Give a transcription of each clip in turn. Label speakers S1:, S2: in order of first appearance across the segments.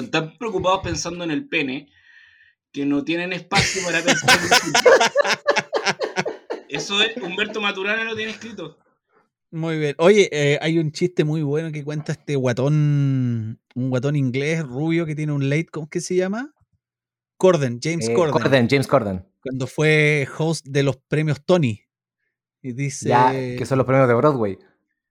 S1: están tan preocupados pensando en el pene que no tienen espacio para pensar en el Eso es, Humberto Maturana lo tiene escrito.
S2: Muy bien. Oye, eh, hay un chiste muy bueno que cuenta este guatón, un guatón inglés rubio que tiene un late, ¿cómo es que se llama? Corden, James
S3: Eh,
S2: Corden.
S3: Corden, James Corden.
S2: Cuando fue host de los premios Tony. Y dice.
S3: Ya, que son los premios de Broadway.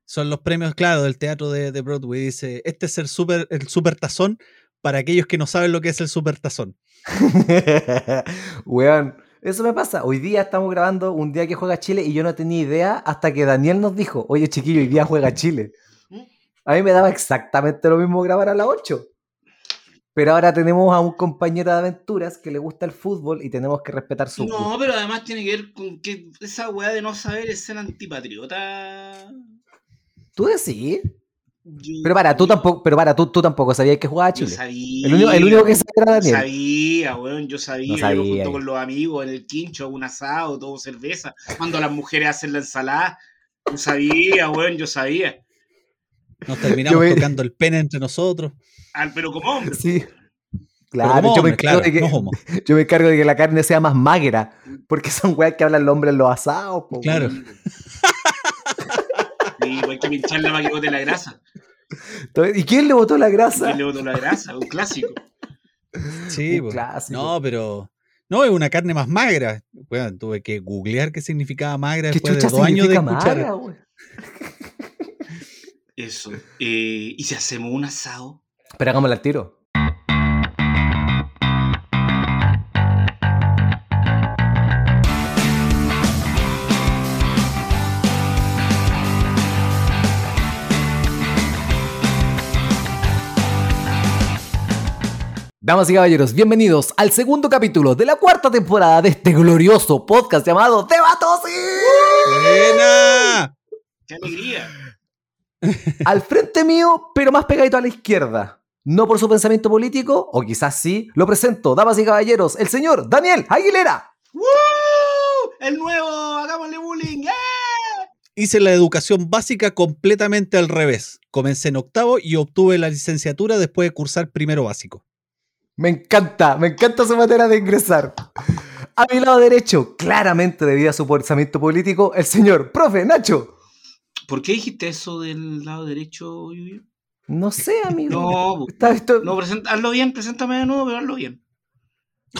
S2: Son los premios, claro, del teatro de, de Broadway. Dice: Este es el super, el super tazón para aquellos que no saben lo que es el super tazón.
S3: Weón, eso me pasa. Hoy día estamos grabando un día que juega Chile y yo no tenía idea hasta que Daniel nos dijo, oye chiquillo, hoy día juega Chile. A mí me daba exactamente lo mismo grabar a las 8. Pero ahora tenemos a un compañero de aventuras que le gusta el fútbol y tenemos que respetar su
S1: No,
S3: gusto.
S1: pero además tiene que ver con que esa weá de no saber es ser antipatriota.
S3: ¿Tú decís?
S1: Yo-
S3: Pero para, tú tampoco, pero para, tú, tú tampoco sabías que jugaba a
S1: Yo
S3: Chile.
S1: sabía.
S3: El único, el único que sabía era
S1: Yo
S3: Daniel.
S1: sabía, weón, yo sabía.
S3: No
S1: Yo junto con los amigos en el quincho, un asado, todo cerveza. Cuando las mujeres hacen la ensalada. Yo sabía, weón, yo sabía.
S2: Nos terminamos
S3: me-
S2: tocando el pene entre nosotros.
S1: Ah, pero como hombre.
S3: Sí. Claro, yo, me
S2: hombre,
S3: encargo
S2: claro,
S3: que,
S2: no
S3: yo me encargo de que la carne sea más magra, porque son weas que hablan los hombres en los asados. po,
S2: Claro.
S1: Sí, hay que pincharla para que bote la grasa.
S3: ¿Y quién le botó la grasa?
S1: Y le botó la grasa, un clásico.
S2: Sí,
S3: Un clásico.
S2: No, pero. No, es una carne más magra. Bueno, tuve que googlear qué significaba magra
S3: ¿Qué
S2: después de
S3: chucha
S2: dos años de escuchar.
S3: magra?
S1: Eso. Eh, ¿Y si hacemos un asado?
S3: Pero hagámosle al tiro. Y caballeros, bienvenidos al segundo capítulo de la cuarta temporada de este glorioso podcast llamado Debatosis.
S2: ¡Buena!
S1: ¡Qué alegría!
S3: Al frente mío, pero más pegadito a la izquierda. No por su pensamiento político, o quizás sí, lo presento, damas y caballeros, el señor Daniel Aguilera.
S1: ¡Woo! ¡El nuevo! ¡Hagámosle bullying! ¡Eh!
S2: Hice la educación básica completamente al revés. Comencé en octavo y obtuve la licenciatura después de cursar primero básico.
S3: Me encanta, me encanta su manera de ingresar. A mi lado derecho, claramente debido a su pensamiento político, el señor profe Nacho.
S1: ¿Por qué dijiste eso del lado derecho, Yuyu?
S3: No sé, amigo.
S1: No,
S3: Está esto-
S1: no, presenta- hazlo bien, preséntame de nuevo, pero hazlo bien.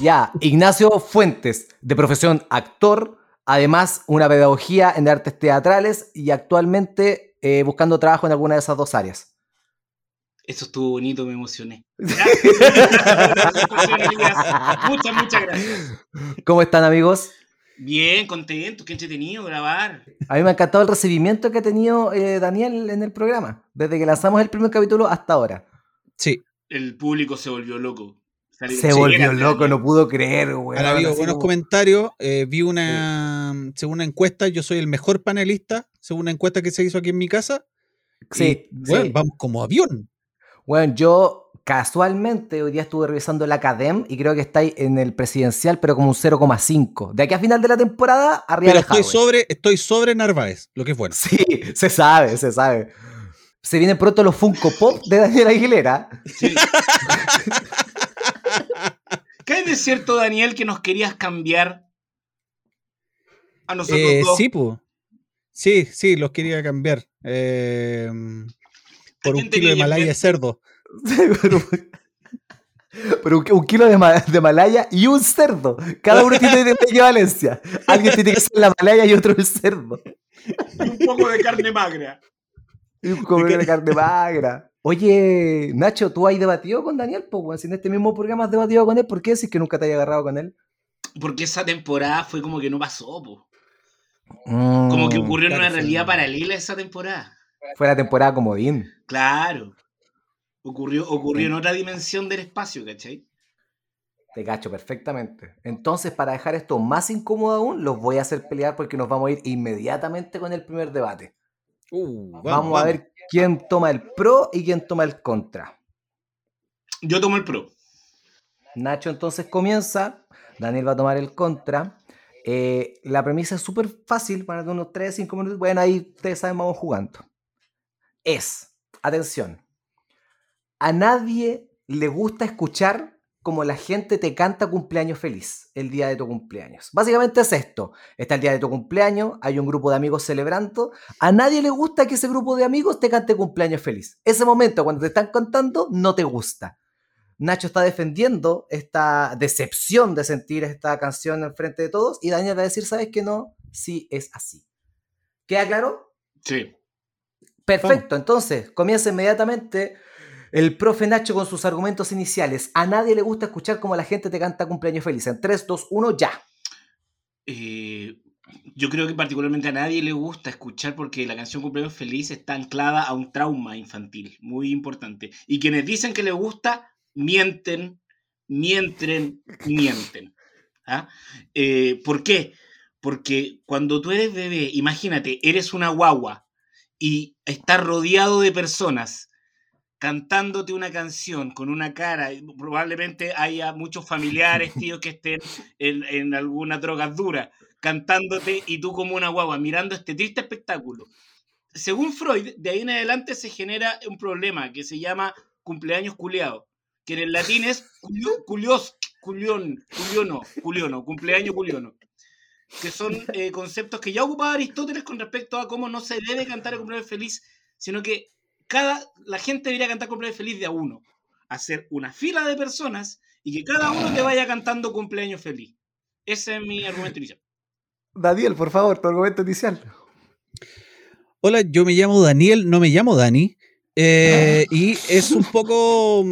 S3: Ya, Ignacio Fuentes, de profesión actor, además una pedagogía en artes teatrales y actualmente eh, buscando trabajo en alguna de esas dos áreas.
S1: Eso estuvo bonito, me emocioné. muchas, muchas gracias.
S3: ¿Cómo están, amigos?
S1: Bien, contento, qué entretenido grabar.
S3: A mí me ha encantado el recibimiento que ha tenido eh, Daniel en el programa, desde que lanzamos el primer capítulo hasta ahora.
S2: Sí,
S1: El público se volvió loco. Salieron
S3: Se volvió loco, no pudo creer, güey.
S2: han habido buenos comentarios. eh, vi una, según una encuesta, yo soy el mejor panelista, según una encuesta que se hizo aquí en mi casa.
S3: Sí,
S2: Y, bueno,
S3: sí.
S2: vamos como avión.
S3: Bueno, yo casualmente hoy día estuve revisando el Academ y creo que está ahí en el presidencial, pero como un 0,5. De aquí a final de la temporada, arriba
S2: Pero estoy sobre, estoy sobre Narváez, lo que es bueno.
S3: Sí, se sabe, se sabe. Se vienen pronto los Funko Pop de Daniel Aguilera.
S1: Sí. ¿Qué hay de cierto, Daniel, que nos querías cambiar a nosotros
S2: Eh,
S1: dos?
S2: sí. Sí, sí, los quería cambiar. eh, por un kilo de malaya
S1: cambiar?
S2: cerdo.
S3: pero pero un, un kilo de, ma- de malaya y un cerdo. Cada uno tiene de equivalencia. Alguien tiene que ser la malaya y otro el cerdo.
S1: Y un poco de carne magra.
S3: Y un comer de carne magra. Oye, Nacho, ¿tú has debatido con Daniel? Pues, si en este mismo programa has debatido con él, ¿por qué decís que nunca te hayas agarrado con él?
S1: Porque esa temporada fue como que no pasó, po. Como que
S3: Mm,
S1: ocurrió en una realidad paralela esa temporada.
S3: Fue la temporada comodín.
S1: Claro. Ocurrió, ocurrió en otra dimensión del espacio, ¿cachai?
S3: Te cacho perfectamente. Entonces, para dejar esto más incómodo aún, los voy a hacer pelear porque nos vamos a ir inmediatamente con el primer debate.
S2: Uh,
S3: Vamos, a ver quién toma el pro y quién toma el contra.
S1: Yo tomo el pro.
S3: Nacho entonces comienza, Daniel va a tomar el contra. Eh, la premisa es súper fácil, van a tener unos 3, 5 minutos. Bueno, ahí ustedes saben, vamos jugando. Es, atención, a nadie le gusta escuchar como la gente te canta cumpleaños feliz el día de tu cumpleaños. Básicamente es esto. Está el día de tu cumpleaños, hay un grupo de amigos celebrando. A nadie le gusta que ese grupo de amigos te cante cumpleaños feliz. Ese momento cuando te están cantando no te gusta. Nacho está defendiendo esta decepción de sentir esta canción en frente de todos y Daniel va a decir, ¿sabes que no? Sí, es así. ¿Queda claro?
S1: Sí.
S3: Perfecto, entonces comienza inmediatamente el profe Nacho con sus argumentos iniciales. A nadie le gusta escuchar cómo la gente te canta cumpleaños feliz. En 3, 2, 1, ya.
S1: Eh, yo creo que particularmente a nadie le gusta escuchar porque la canción Cumpleaños Feliz está anclada a un trauma infantil, muy importante. Y quienes dicen que les gusta, mienten, mienten, mienten. ¿Ah? Eh, ¿Por qué? Porque cuando tú eres bebé, imagínate, eres una guagua y estás rodeado de personas cantándote una canción con una cara, probablemente haya muchos familiares, tíos que estén en, en alguna droga dura, cantándote y tú como una guagua mirando este triste espectáculo. Según Freud, de ahí en adelante se genera un problema que se llama cumpleaños culeado, que en el latín es culios, culión, culiono, culiono, cumpleaños culiono que son eh, conceptos que ya ocupaba Aristóteles con respecto a cómo no se debe cantar el cumpleaños feliz, sino que cada, la gente debería cantar cumpleaños feliz de a uno. Hacer una fila de personas y que cada uno te vaya cantando cumpleaños feliz. Ese es mi argumento inicial.
S3: Daniel, por favor, tu argumento inicial.
S2: Hola, yo me llamo Daniel, no me llamo Dani. Eh, y es un poco...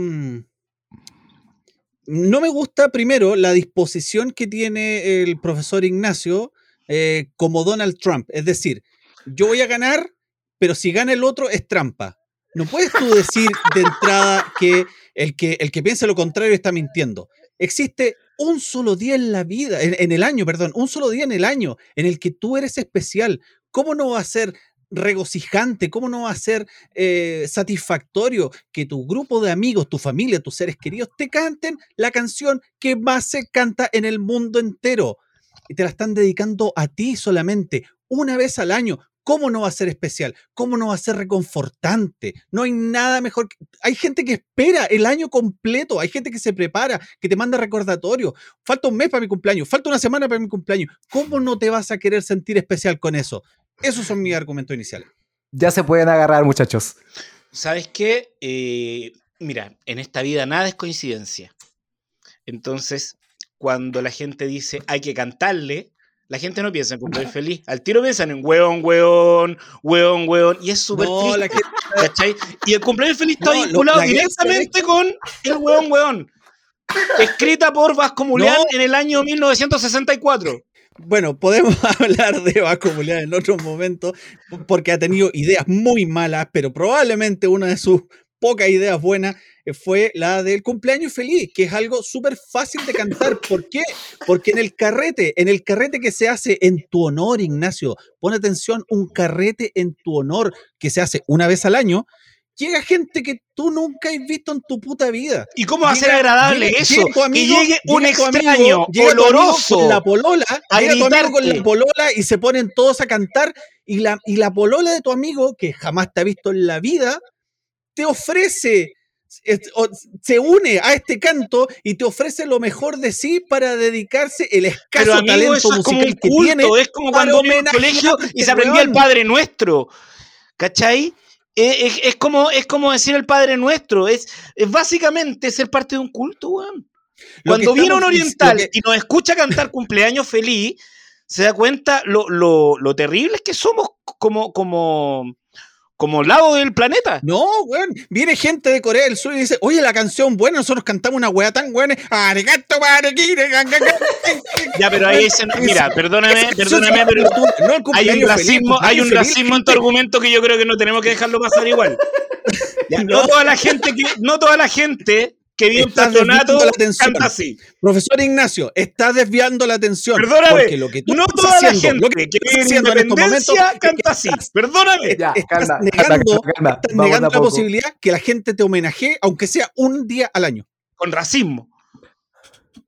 S2: No me gusta, primero, la disposición que tiene el profesor Ignacio eh, como Donald Trump. Es decir, yo voy a ganar, pero si gana el otro es trampa. No puedes tú decir de entrada que el que, el que piensa lo contrario está mintiendo. Existe un solo día en la vida, en, en el año, perdón, un solo día en el año en el que tú eres especial. ¿Cómo no va a ser regocijante? ¿Cómo no va a ser eh, satisfactorio que tu grupo de amigos, tu familia, tus seres queridos te canten la canción que más se canta en el mundo entero? Y te la están dedicando a ti solamente, una vez al año. ¿Cómo no va a ser especial? ¿Cómo no va a ser reconfortante? No hay nada mejor. que- Hay gente que espera el año completo, hay gente que se prepara, que te manda recordatorio. Falta un mes para mi cumpleaños, falta una semana para mi cumpleaños. ¿Cómo no te vas a querer sentir especial con eso? Esos son mis argumentos iniciales.
S3: Ya se pueden agarrar, muchachos.
S1: ¿Sabes qué? Eh, mira, en esta vida nada es coincidencia. Entonces, cuando la gente dice hay que cantarle, la gente no piensa en cumpleaños feliz. Al tiro piensan en weón, weón, weón, weón. Y es súper
S2: No,
S1: triste,
S2: la
S1: ¿cachai? Y el cumpleaños feliz está
S2: No,
S1: vinculado directamente con el weón, weón. Escrita por Vasco Mulián
S2: No.
S1: en el año 1964.
S2: Bueno, podemos hablar de Vasco en otro momento, porque ha tenido ideas muy malas, pero probablemente una de sus pocas ideas buenas eh, fue la del cumpleaños feliz, que es algo súper fácil de cantar. ¿Por qué? Porque en el carrete, en el carrete que se hace en tu honor, Ignacio, pon atención, un carrete en tu honor que se hace una vez al año, llega gente que tú nunca has visto en tu puta vida.
S1: ¿Y cómo va a ser agradable
S2: llega-
S1: eso?
S2: llega tu amigo-
S1: que llegue un extraño
S2: amigo
S1: oloroso.
S2: con la polola,
S1: a
S2: llega tu amigo con la polola y se ponen todos a cantar y la, y la polola de tu amigo, que jamás te ha visto en la vida, te ofrece, se une a este canto y te ofrece lo mejor de sí para dedicarse el escaso
S1: Pero amigo,
S2: talento
S1: eso es como un
S2: musical que tiene.
S1: es como cuando al
S2: homenajear
S1: colegio y
S2: este
S1: se aprendía el. Padre Nuestro. ¿Cachai? Es, como, es como decir el Padre Nuestro. Es, es básicamente ser parte de un culto, weón. Cuando viene un oriental
S2: que-
S1: y nos escucha cantar cumpleaños feliz, se da cuenta lo, lo, lo terribles que somos como, como, como lado del planeta.
S2: No, weón. Viene gente de Corea del Sur y dice, oye, la canción buena, nosotros cantamos una weá tan buena. Arigato, mariquire, gan, gan, gan".
S1: Ya, pero ahí dicen, mira, perdóname, perdóname, pero
S2: tú- no
S1: hay un racismo, hay un racismo en tu argumento que yo creo que no tenemos que dejarlo pasar igual. Ya, no.
S2: No.
S1: toda la gente que, no toda la gente que vive en
S2: Estás
S1: patronato
S2: desviando la atención.
S1: canta así.
S2: Profesor Ignacio, estás desviando la atención.
S1: Perdóname,
S2: porque lo que tú
S1: no
S2: estás
S1: toda la
S2: haciendo,
S1: gente
S2: lo que
S1: que
S2: estás
S1: vive en
S2: haciendo en estos momentos
S1: independencia
S2: es que
S1: canta así.
S2: estás-
S1: Perdóname.
S3: Ya,
S2: estás
S3: calma,
S2: negando,
S3: calma, calma.
S2: estás
S3: Vamos de
S2: negando
S3: a
S2: la posibilidad que la gente te homenajee, aunque sea un día al año.
S1: Con racismo.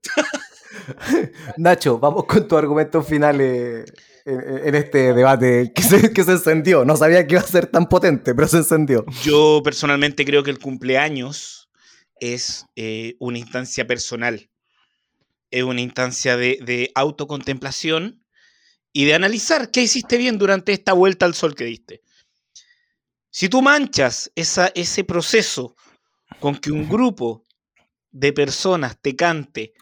S3: Nacho, vamos con tu argumento final eh, en, en este debate que se, que se encendió. No sabía que iba a ser tan potente, pero se encendió.
S1: Yo personalmente creo que el cumpleaños es eh, una instancia personal, es una instancia de, de autocontemplación y de analizar qué hiciste bien durante esta vuelta al sol que diste. Si tú manchas esa, ese proceso con que un grupo de personas te cante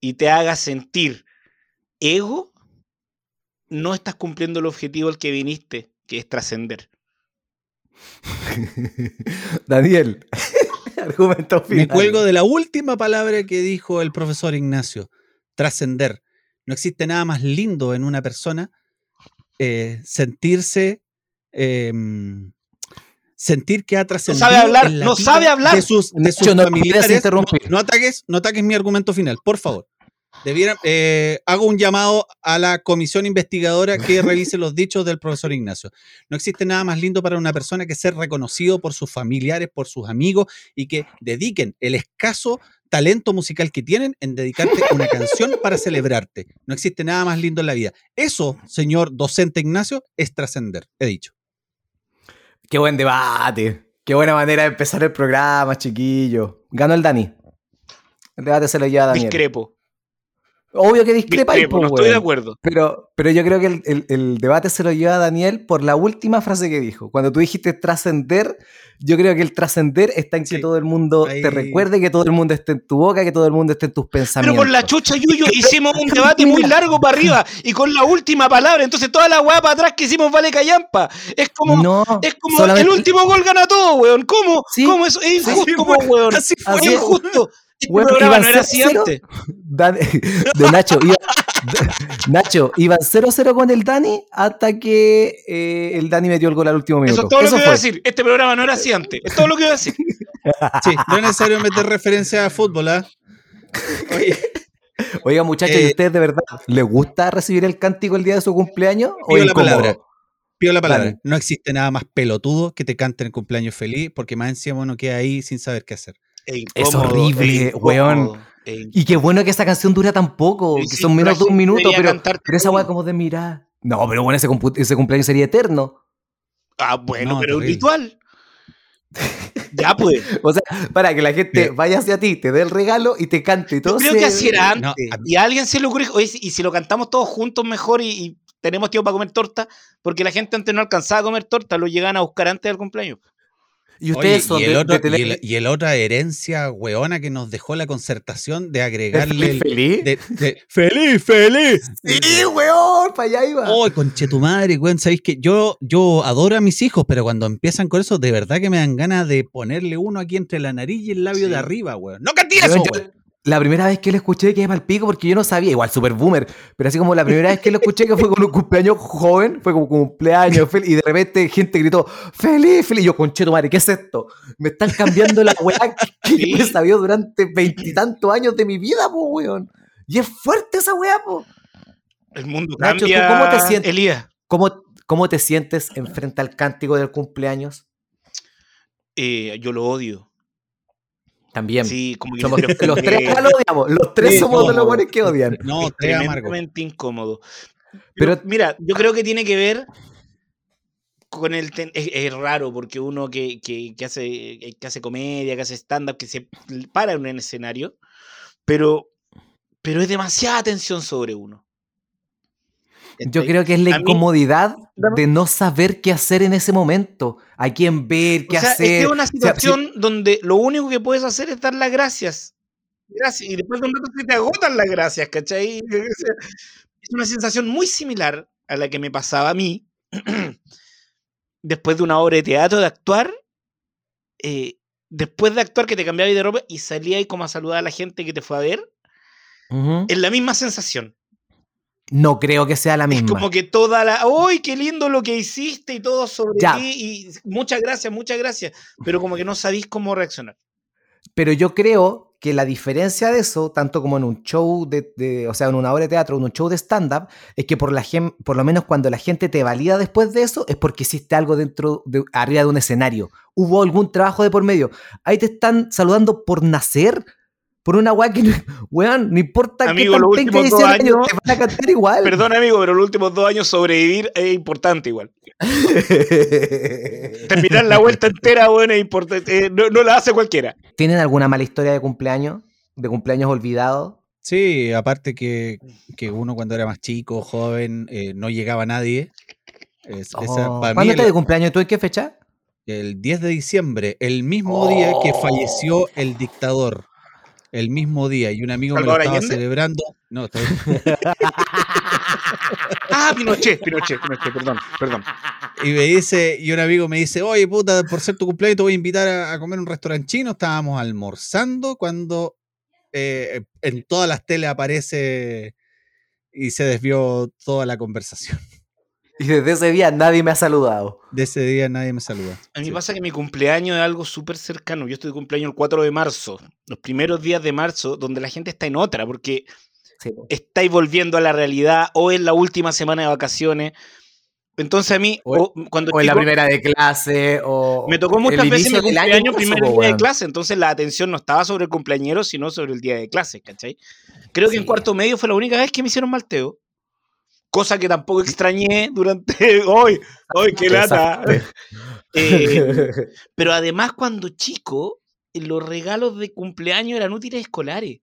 S1: y te haga sentir ego, no estás cumpliendo el objetivo al que viniste, que es trascender.
S3: Daniel, argumento final.
S2: Me cuelgo de la última palabra que dijo el profesor Ignacio, trascender. No existe nada más lindo en una persona eh, sentirse em, sentir que ha trascendido.
S1: No sabe hablar, no sabe hablar.
S2: De sus, de sus familiares. No, ataques, no ataques mi argumento final, por favor. Debiera, eh, hago un llamado a la comisión investigadora que revise los dichos del profesor Ignacio. No existe nada más lindo para una persona que ser reconocido por sus familiares, por sus amigos y que dediquen el escaso talento musical que tienen en dedicarte una canción para celebrarte. No existe nada más lindo en la vida. Eso, señor docente Ignacio, es trascender, he dicho.
S3: Qué buen debate. Qué buena manera de empezar el programa, chiquillo. Ganó el Dani. El debate se lo lleva a Daniel.
S1: Discrepo.
S3: Obvio que discrepa
S1: Discrepo,
S3: ahí,
S1: no
S3: pues,
S1: estoy de acuerdo.
S3: Pero, pero yo creo que el, el- el debate se lo lleva a Daniel por la última frase que dijo. Cuando tú dijiste trascender, yo creo que el trascender está en que
S2: Sí,
S3: todo el mundo
S2: ahí-
S3: te recuerde, que todo el mundo esté en tu boca, que todo el mundo esté en tus
S1: Pero
S3: pensamientos.
S1: con la chucha Yuyo hicimos un debate muy largo para arriba y con la última palabra, entonces toda la weá para atrás que hicimos vale callampa. Es como,
S3: no,
S1: es como
S3: solamente-
S1: el último gol gana todo, weón. ¿Cómo?
S3: Sí,
S1: ¿Cómo eso? Es
S3: sí,
S1: injusto, weón.
S2: así
S3: fue.
S1: Es injusto. Este programa
S3: iban
S1: no era así
S3: 0-0.
S1: antes.
S3: De Nacho, iba- Nacho, iban 0-0 con el Dani hasta que eh, el Dani metió el gol al último minuto.
S1: Eso es todo lo que voy a decir. Este programa no era así antes. Es todo lo que voy a decir.
S2: Sí, no es necesario meter referencia a fútbol, ¿ah? Oye,
S3: Oiga, muchachos, ¿y
S2: Eh,
S3: ustedes de verdad les gusta recibir el cántico el día de su cumpleaños? ¿O
S2: pido la
S3: incómodo?
S2: palabra. Pido la palabra. No existe nada más pelotudo que te canten el cumpleaños feliz, porque más encima uno queda ahí sin saber qué hacer.
S1: Es
S3: Es
S1: incómodo,
S3: horrible,
S1: incómodo,
S3: weón. Y qué bueno que esa canción dura tan poco,
S1: Sí,
S3: que son menos de un minuto, pero, pero esa weá como de mirar. No, pero bueno, ese, ese cumpleaños sería eterno.
S1: Ah, bueno,
S2: No,
S1: pero es un ritual. Ya pues.
S3: O sea, para que la gente
S2: Bien.
S3: vaya hacia ti, te dé el regalo y te cante y todo.
S1: Yo creo
S3: se-
S1: que así era
S2: No,
S1: antes. y a alguien se le ocurre, oye, y si lo cantamos todos juntos mejor y, y tenemos tiempo para comer torta, porque la gente antes no alcanzaba a comer torta, lo llegaban a buscar antes del cumpleaños.
S3: Y
S2: Oye,
S3: ustedes son
S2: y, el
S3: de-
S2: otro,
S3: de tener-
S2: y, el, y el otra herencia weona que nos dejó la concertación de agregarle
S3: ¿Feliz,
S2: el,
S3: feliz?
S2: de- de- ¡Feliz, feliz!
S3: Sí, weón, para allá iba.
S2: ¡Oh, conche tu madre, weón! Sabéis que yo, yo adoro a mis hijos, pero cuando empiezan con eso, de verdad que me dan ganas de ponerle uno aquí entre la nariz y el labio
S1: Sí.
S2: de arriba, weón. ¡No canté eso,
S3: Weón, yo-
S2: weón!
S3: La primera vez que lo escuché quedé el pico porque yo no sabía, igual super boomer, pero así como la primera vez que lo escuché que fue con un cumpleaños joven, fue como cumpleaños, y de repente gente gritó, feliz, feliz, y yo, concheto madre, ¿qué es esto? Me están cambiando la weá que
S1: Sí.
S3: yo he sabido durante veintitantos años de mi vida, po, weón. Y es fuerte esa weá, po.
S1: El mundo
S3: Nacho, ¿tú
S1: cambia.
S3: cómo te sientes?
S1: Elías,
S3: ¿Cómo, ¿Cómo te sientes enfrente al cántico del cumpleaños?
S1: eh, yo lo odio.
S3: También.
S1: Sí, como que
S3: Somos- los tres lo odiamos, los tres
S2: Sí,
S3: somos de los buenos que odian.
S2: No, tres amargo.
S1: tremendamente incómodo.
S3: Pero-
S1: Pero, mira, yo creo que tiene que ver con el... ten- es, es raro porque uno que, que- que hace, que hace comedia, que hace stand-up, que se para en un escenario, pero, pero es demasiada tensión sobre uno.
S3: Yo creo que es la incomodidad de no saber qué hacer en ese momento, a quién ver, qué
S1: O sea,
S3: hacer.
S1: es que es una
S3: O sea,
S1: situación donde lo único que puedes hacer es dar las gracias. Gracias. Y después de un rato se te agotan las gracias, ¿cachai? Es una sensación muy similar a la que me pasaba a mí después de una obra de teatro, de actuar. eh, después de actuar que te cambiabas de ropa y salías como a saludar a la gente que te fue a ver,
S3: Ujú.
S1: es la misma sensación.
S3: No creo que sea la
S1: Es
S3: misma.
S1: como que toda la. ¡Uy, qué lindo lo que hiciste y todo sobre
S3: Ya.
S1: ti! Y muchas gracias, muchas gracias. Pero como que no sabéis cómo reaccionar.
S3: Pero yo creo que la diferencia de eso, tanto como en un show de, de- o sea, en una obra de teatro, en un show de stand-up, es que por, la por lo menos cuando la gente te valida después de eso, es porque hiciste algo dentro, de, arriba de un escenario. Hubo algún trabajo de por medio. Ahí te están saludando por nacer, Por una weá que, no- weón, no importa
S1: Amigo,
S3: qué
S1: los últimos dos
S3: sido el año,
S1: años-
S3: te van a cantar igual.
S1: Perdón, amigo, pero los últimos dos años sobrevivir es importante igual. Terminar la vuelta entera, bueno, es importante. eh, no, no la hace cualquiera.
S3: ¿Tienen alguna mala historia de cumpleaños? ¿De cumpleaños olvidados?
S2: Sí, aparte que, que uno cuando era más chico, joven, eh, no llegaba nadie. Es- esa,
S3: Oh, ¿Cuándo estás de
S2: el,
S3: cumpleaños? ¿Tú en qué fecha?
S2: el 10 de diciembre, el mismo día que
S3: Oh.
S2: falleció el dictador. El mismo día, y un amigo me lo
S1: ¿Salvador
S2: estaba
S1: Allende?
S2: celebrando. No, está-
S1: Ah, Pinochet, Pinochet, Pinochet, perdón, perdón.
S2: y me dice, y un amigo me dice, oye puta, por ser tu cumpleaños te voy a invitar a, a comer un restaurante chino. Estábamos almorzando cuando eh, en todas las teles aparece y se desvió toda la conversación.
S3: Y desde ese día nadie me ha saludado.
S2: De ese día nadie me saluda.
S1: A mí
S2: Sí.
S1: pasa que mi cumpleaños es algo súper cercano. Yo estoy de cumpleaños el 4 de marzo. Los primeros días de marzo, donde la gente está en otra, porque
S3: Sí.
S1: estáis volviendo a la realidad o es la última semana de vacaciones. Entonces a mí,
S3: O-
S1: o cuando
S3: O en la primera de clase, o.
S1: me tocó muchas veces mi
S3: año
S1: cumpleaños
S3: incluso,
S1: primer día de clase, entonces la atención no estaba sobre el cumpleañero, sino sobre el día de clase, ¿cachai? Creo que en cuarto medio fue la única vez que me hicieron malteo. Cosa que tampoco extrañé durante hoy. ¡Ay, qué lata! Eh, pero además, cuando chico, los regalos de cumpleaños eran útiles escolares.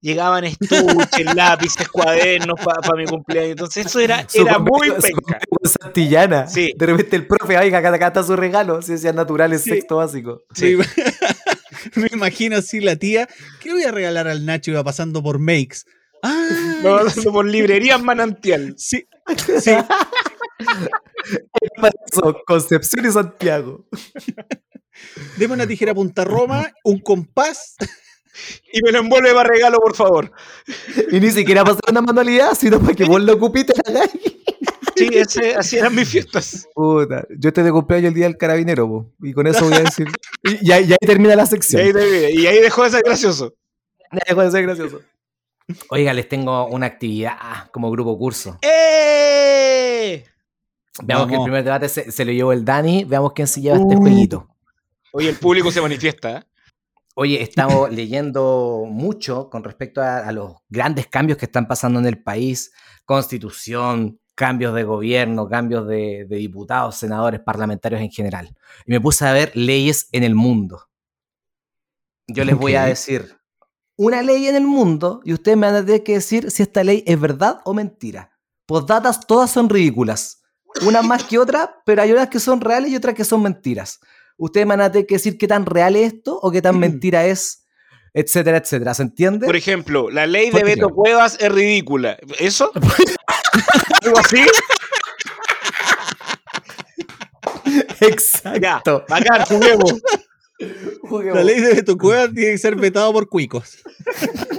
S1: Llegaban estuches, lápices, cuadernos para mi cumpleaños. Entonces, eso era,
S3: Su
S1: era muy penca.
S3: Santillana.
S1: Sí.
S3: De repente el profe, oiga, acá, acá está su regalo. Ciencias naturales,
S1: Sí.
S3: sexto básico.
S1: Sí.
S2: Me, me imagino así la tía, ¿qué le voy a regalar al Nacho? Iba pasando por Makes. Ah,
S1: No, por librerías manantial.
S2: sí, sí.
S3: Eso, Concepción y Santiago.
S2: Deme una tijera punta Roma, un compás.
S1: Y me lo envuelve para regalo, por favor.
S3: Y ni siquiera para hacer una manualidad, sino para que vos lo ocupiste la hagáis.
S1: Sí, ese- así eran mis fiestas.
S3: Puta, yo estoy de cumpleaños el día del carabinero, po, y con eso voy a decir. Y, y ahí, y ahí termina la
S1: Y
S3: sección.
S1: ahí, te- y ahí dejó de ser gracioso.
S3: Dejó de ser gracioso. Oiga, les tengo una actividad ah, como grupo curso.
S1: ¡Eh!
S3: Veamos que el primer debate se, se lo llevó el Dani. Veamos quién se lleva este jueguito.
S1: Oye, el público se manifiesta. ¿eh?
S3: Oye, estamos leyendo mucho con respecto a, a los grandes cambios que están pasando en el país. Constitución, cambios de gobierno, cambios de, de diputados, senadores, parlamentarios en general. Y me puse a ver leyes en el mundo. Yo les voy a decir una ley en el mundo y ustedes me van a tener que decir si esta ley es verdad o mentira. Postdatas todas son ridículas. Unas más que otras, pero hay unas que son reales y otras que son mentiras. Ustedes me van a tener que decir qué tan real es esto o qué tan mentira es, etcétera, etcétera. ¿Se entiende?
S1: Por ejemplo, la ley de Beto. Cuevas es ridícula. ¿Eso? ¿Algo así?
S3: Exacto.
S1: Ya, bacán, juguemos.
S3: Juguemos.
S2: La ley de Beto Cuevas tiene que ser vetado por cuicos.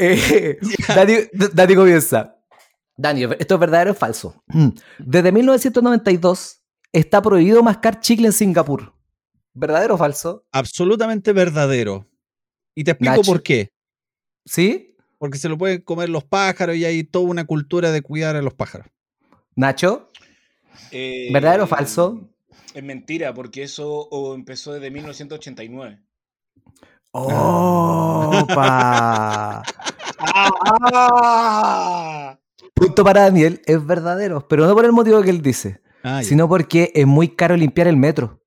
S3: Eh, Dani, Dani comienza. Dani, ¿esto es verdadero o falso? Mm. Desde 1992 está prohibido mascar chicle en Singapur. ¿Verdadero o falso?
S2: Absolutamente verdadero. Y te explico
S3: Nacho.
S2: por qué.
S3: ¿Sí?
S2: Porque se lo pueden comer los pájaros y hay toda una cultura de cuidar a los pájaros.
S3: Nacho,
S1: Eh,
S3: ¿Verdadero o falso?
S1: Es mentira, porque eso empezó desde 1989.
S3: ¡Opa!
S1: ¡Ah!
S3: Punto para Daniel, es verdadero, pero no por el motivo que él dice,
S2: Ah,
S3: sino porque es muy caro limpiar el metro.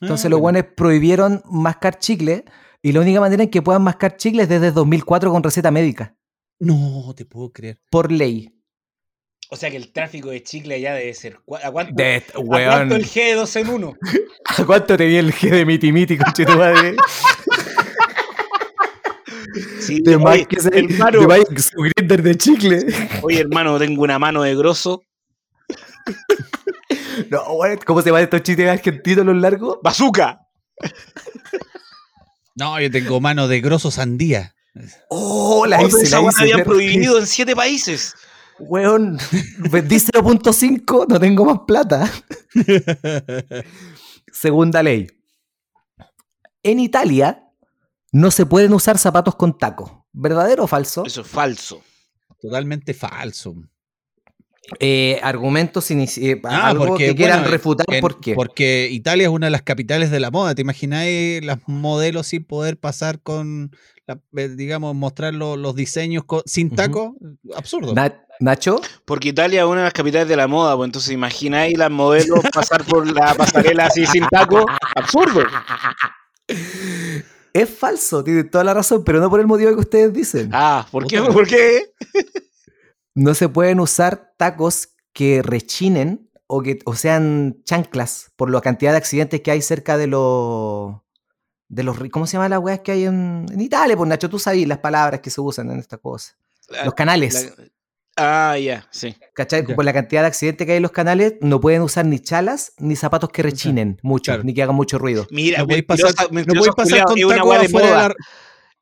S3: Entonces
S2: Ah,
S3: los
S2: bueno.
S3: guanes prohibieron mascar chicle y la única manera en que puedan mascar chicle es desde 2004 con receta médica,
S2: No te puedo creer.
S3: por ley.
S1: O sea que el tráfico de chicle allá debe ser. ¿cu- ¿A cuánto,
S3: De,
S1: ¿a cuánto el G2 en uno?
S3: ¿A cuánto te vi el G de miti miti, tu madre?
S1: Sí,
S3: De más
S1: oye,
S3: que
S1: hermano,
S3: de su grinder de chicle.
S1: oye, hermano, tengo una mano de grosso.
S3: No, güey, ¿cómo se llaman estos chistes argentinos los largos?
S1: ¡Bazooka!
S2: No, yo tengo mano de grosso sandía.
S3: Oh, la hice, la hice.
S1: habían prohibido en siete países.
S3: Weón, vendí 0.5, no tengo más plata. Segunda ley. En Italia no se pueden usar zapatos con taco. ¿Verdadero o falso?
S1: Eso es falso.
S2: Totalmente falso.
S3: Eh, argumentos inici- eh,
S2: Ah,
S3: algo
S2: porque,
S3: que quieran
S2: bueno,
S3: refutar
S2: en-
S3: por qué.
S2: Porque Italia es una de las capitales de la moda. ¿Te imagináis las modelos sin poder pasar con, la- eh, digamos, mostrar lo- los diseños sin taco? Absurdo.
S3: Na- Nacho,
S1: Porque Italia es una de las capitales de la moda, pues entonces imagináis las modelos pasar por la pasarela así sin taco. Absurdo.
S3: es falso, tiene toda la razón, pero no por el motivo que ustedes dicen.
S1: Ah, ¿por qué? ¿Por qué?
S3: No se pueden usar tacos que rechinen o que o sean chanclas por la cantidad de accidentes que hay cerca de los de los ¿cómo se llama las weas que hay en, en Italia? Pues Nacho, tú sabes las palabras que se usan en esta cosa. Los canales.
S1: Ah, ya, sí.
S3: ¿Cachai?
S2: Ya.
S3: Por la cantidad de accidentes que hay en los canales, no pueden usar ni chalas ni zapatos que rechinen mucho,
S2: Claro.
S3: ni que hagan mucho ruido.
S1: Mira,
S2: No podéis pasar, no podéis pasar con taco afuera de la.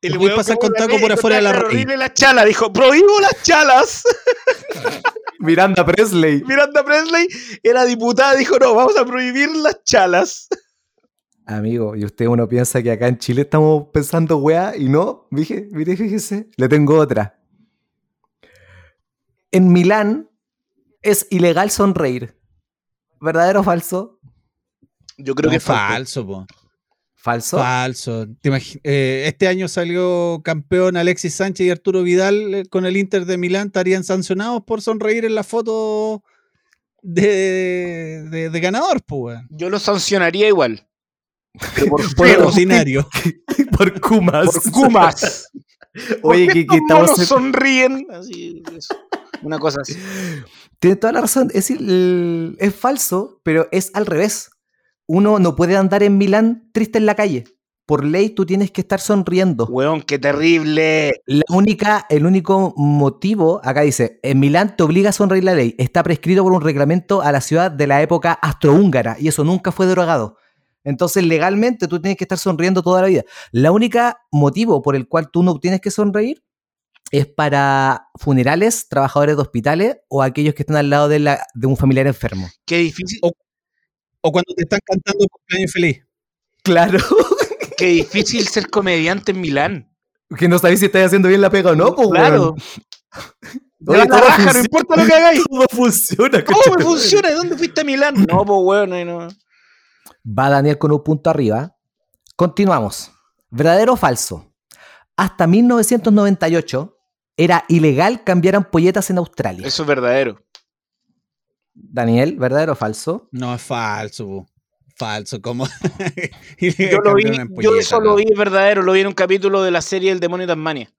S1: El
S2: no podéis
S1: weón
S2: pasar con taco por afuera de la
S1: horrible la chala, dijo, prohíbo las chalas.
S3: Miranda Presley.
S1: Miranda Presley era diputada, dijo, no, vamos a prohibir las chalas.
S3: Amigo, y usted uno piensa que acá en Chile estamos pensando weá y no, dije, mire, fíjese, le tengo otra. En Milán es ilegal sonreír. ¿Verdadero o falso?
S1: Yo creo
S2: No,
S1: que es falso.
S2: falso, po.
S3: Falso.
S2: Falso. Eh, este año salió campeón Alexis Sánchez y Arturo Vidal eh, con el Inter de Milán. Estarían sancionados por sonreír en la foto de, de, de ganador, pues. weón.
S1: Yo lo sancionaría igual. Pero por
S3: Por
S2: Ordinario.
S3: por Kumas.
S1: por Kumas.
S3: Oye,
S1: ¿Por
S3: que,
S1: qué
S3: que estamos
S1: sonríen. Así, eso. Una cosa así.
S3: Tiene toda la razón. Es, es falso, pero es al revés. Uno no puede andar en Milán triste en la calle. Por ley, tú tienes que estar sonriendo.
S1: Weón, qué terrible.
S3: La única, el único motivo, acá dice, en Milán te obliga a sonreír la ley. Está prescrito por un reglamento a la ciudad de la época astrohúngara y eso nunca fue derogado. Entonces, legalmente tú tienes que estar sonriendo toda la vida. La única motivo por el cual tú no tienes que sonreír es para funerales, trabajadores de hospitales o aquellos que están al lado de, la- de un familiar enfermo.
S1: Qué difícil,
S2: O cuando te están cantando cumpleaños feliz.
S3: Claro.
S1: qué difícil ser comediante en Milán.
S3: que no sabéis si estáis haciendo bien la pega o no, pues
S1: claro. Oye,
S3: todo
S1: trabaja, no importa lo que hagáis.
S3: Todo funciona.
S1: ¿Cómo me funciona? ¿De dónde fuiste a Milán? No, pues weón, no.
S3: Va Daniel con un punto arriba. Continuamos. ¿Verdadero o falso? Hasta 1998 era ilegal cambiar ampolletas en Australia.
S1: Eso es verdadero.
S3: Daniel, ¿verdadero o falso?
S2: No, es falso. Falso, como.
S1: Yo lo vi, yo eso lo vi, es verdadero, lo vi en un capítulo de la serie El demonio de Tasmania.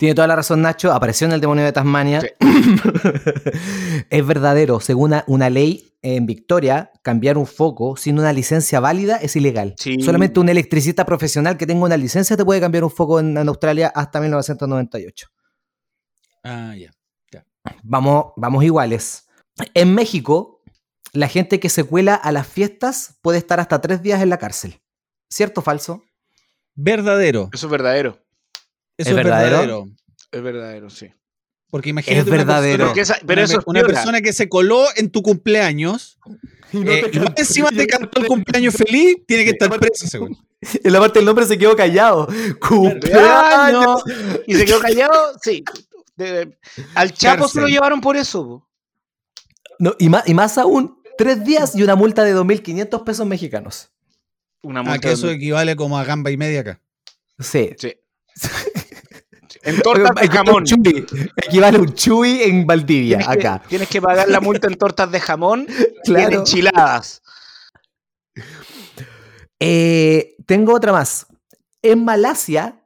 S3: Tiene toda la razón Nacho, apareció en el demonio de Tasmania.
S1: Sí.
S3: es verdadero, según una, una ley en Victoria, cambiar un foco sin una licencia válida es ilegal.
S1: Sí.
S3: Solamente un electricista profesional que tenga una licencia te puede cambiar un foco en, en Australia hasta 1998.
S2: Ah, ya.
S3: Vamos, vamos iguales. En México, la gente que se cuela a las fiestas puede estar hasta tres días en la cárcel. ¿Cierto o falso?
S2: Verdadero.
S1: Eso es verdadero.
S2: Eso
S3: ¿Es
S2: es,
S3: verdadero?
S2: verdadero.
S1: Es verdadero, sí.
S2: Porque imagínate.
S3: Es
S2: una
S3: verdadero.
S2: persona-
S1: Porque esa- pero
S2: una,
S1: eso es
S2: una
S1: piola.
S2: persona que se coló en tu cumpleaños eh, y más encima te cantó el cumpleaños feliz, tiene que estar preso, según.
S3: En la parte del nombre se quedó callado. ¡Cumpleaños!
S1: ¿Y se quedó callado? Sí. De- al Chapo se lo llevaron por eso. po.
S3: No, y, más, y más aún, tres días y una multa de 2.500 pesos mexicanos.
S1: Una
S2: Ah,
S1: multa
S2: que
S1: de-
S2: eso equivale como a gamba y media acá.
S3: Sí.
S1: Sí. En tortas de jamón.
S3: chuy. Equivale a un chuy en Valdivia,
S1: Tienes que,
S3: acá.
S1: tienes que pagar la multa en tortas de jamón y en
S3: Claro.
S1: enchiladas.
S3: Eh, tengo otra más. En Malasia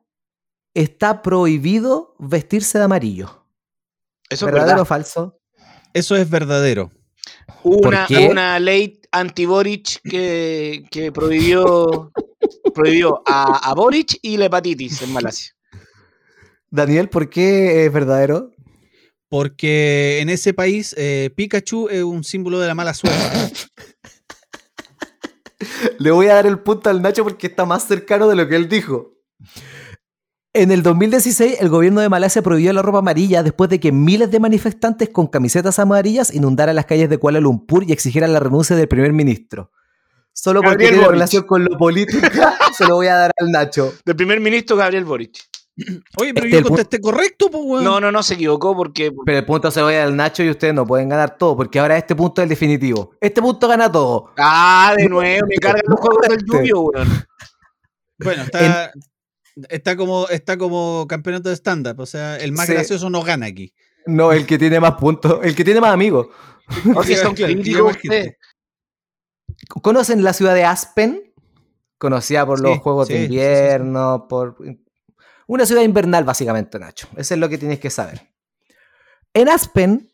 S3: está prohibido vestirse de amarillo.
S1: Eso es
S3: ¿Verdadero o falso?
S2: Eso es verdadero.
S1: Hubo una, una ley anti-Boric que, que prohibió, prohibió a, a Boric y la hepatitis en Malasia.
S3: Daniel, ¿por qué es verdadero?
S2: Porque en ese país eh, Pikachu es un símbolo de la mala suerte.
S3: Le voy a dar el punto al Nacho porque está más cercano de lo que él dijo. En el 2016, el gobierno de Malasia prohibió la ropa amarilla después de que miles de manifestantes con camisetas amarillas inundaran las calles de Kuala Lumpur y exigieran la renuncia del primer ministro. Solo porque
S1: Gabriel
S3: tiene
S1: Boric.
S3: relación con lo político, se lo voy a dar al Nacho.
S1: Del primer ministro Gabriel Boric.
S2: Oye, pero
S3: Este
S2: yo contesté correcto, pues, weón.
S1: No, no, no, se equivocó porque.
S3: Pero el punto se vaya al Nacho y ustedes no pueden ganar todo, porque ahora este punto es el definitivo. Este punto gana todo.
S1: Ah, de nuevo, me cargan los juegos del lluvio, weón.
S2: Bueno, está, está, como, está como campeonato de stand-up. O sea, el más
S3: Sí.
S2: gracioso no gana aquí.
S3: No, el que tiene más puntos, el que tiene más amigos.
S1: Son críticos.
S3: ¿Conocen la ciudad de Aspen? Conocida por
S2: Sí,
S3: los juegos
S2: sí,
S3: de
S2: sí, sí, sí.
S3: invierno, por una ciudad invernal básicamente, Nacho. Eso es lo que tienes que saber. En Aspen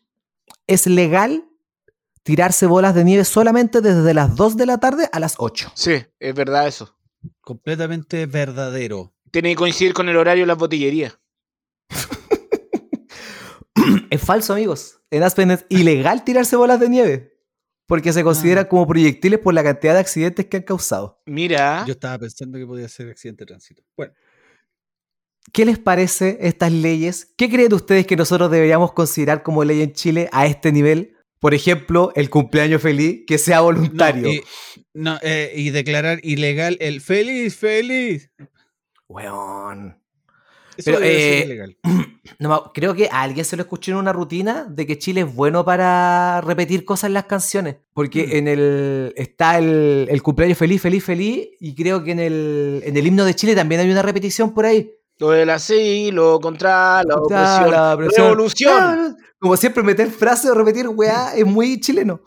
S3: es legal tirarse bolas de nieve solamente desde las 2 de la tarde a las 8.
S1: Sí, es verdad eso.
S2: Completamente verdadero.
S1: Tiene que coincidir con el horario de las botillerías.
S3: Es falso, amigos. En Aspen es ilegal tirarse bolas de nieve porque se consideran como proyectiles por la cantidad de accidentes que han causado.
S1: Mira,
S2: Yo estaba pensando que podía ser accidente de tránsito. Bueno,
S3: ¿Qué les parece estas leyes? ¿Qué creen ustedes que nosotros deberíamos considerar como ley en Chile a este nivel? Por ejemplo, el cumpleaños feliz que sea
S2: no,
S3: voluntario.
S2: y, no, eh, y declarar ilegal el feliz, feliz.
S3: Weón. Pero, eh. No creo que a alguien se lo escuché en una rutina de que Chile es bueno para repetir cosas en las canciones. Porque
S2: Mm.
S3: en el está el, el cumpleaños feliz, feliz, feliz. Y creo que en el, en el himno de Chile también hay una repetición por ahí.
S1: Lo del asilo contra la opresión.
S3: la opresión.
S1: Revolución.
S3: Como siempre, meter frases o repetir weá es muy chileno.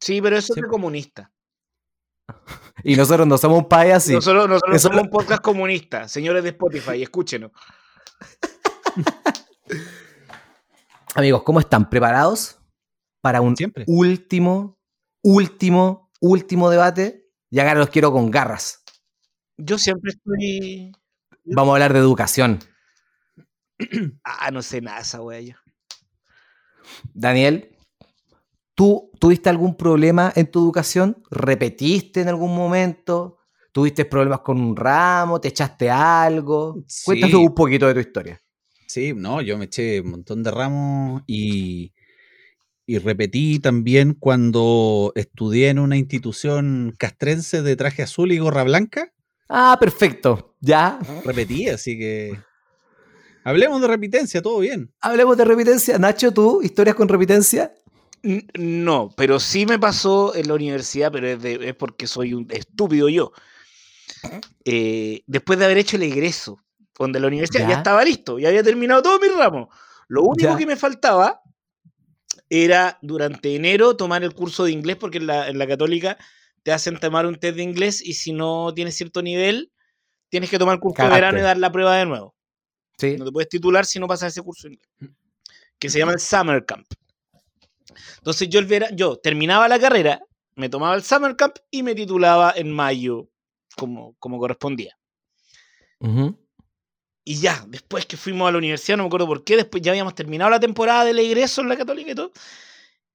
S1: Sí, pero eso
S2: Sí.
S1: es de comunista.
S3: Y nosotros no somos un país así.
S1: Nosotros, nosotros somos un podcast comunista. Señores de Spotify, escúchenos.
S3: Amigos, ¿cómo están? ¿Preparados para un
S2: Siempre.
S3: último, último, último debate? Y ahora los quiero con garras.
S1: Yo siempre estoy.
S3: Vamos a hablar de educación.
S1: Ah, no sé nada esa wea yo.
S3: Daniel, ¿tú tuviste algún problema en tu educación? ¿Repetiste en algún momento? ¿Tuviste problemas con un ramo? ¿Te echaste algo?
S2: Sí.
S3: Cuéntanos un poquito de tu historia.
S2: Sí, no, yo me eché un montón de ramos y, y repetí también cuando estudié en una institución castrense de traje azul y gorra blanca.
S3: Ah, perfecto. Ya.
S2: Repetí, así que hablemos de repitencia, todo bien.
S3: Hablemos de repitencia. Nacho, ¿tú? ¿Historias con repitencia?
S1: No, pero sí me pasó en la universidad, pero es, de- es porque soy un estúpido yo. Eh, después de haber hecho el egreso, donde la universidad ya,
S3: Ya.
S1: estaba listo, ya había terminado todos mis ramos. Lo único
S3: Ya.
S1: que me faltaba era durante enero tomar el curso de inglés, porque en la, en la católica te hacen tomar un test de inglés y si no tienes cierto nivel, tienes que tomar el curso de verano y dar la prueba de nuevo.
S3: Sí.
S1: No te puedes titular si no pasas ese curso de inglés. Que se llama el Summer Camp. Entonces yo, el vera- yo terminaba la carrera, me tomaba el Summer Camp y me titulaba en mayo, como, como correspondía.
S3: Ujú.
S1: Y ya, después que fuimos a la universidad, no me acuerdo por qué, después ya habíamos terminado la temporada del egreso en la católica y todo.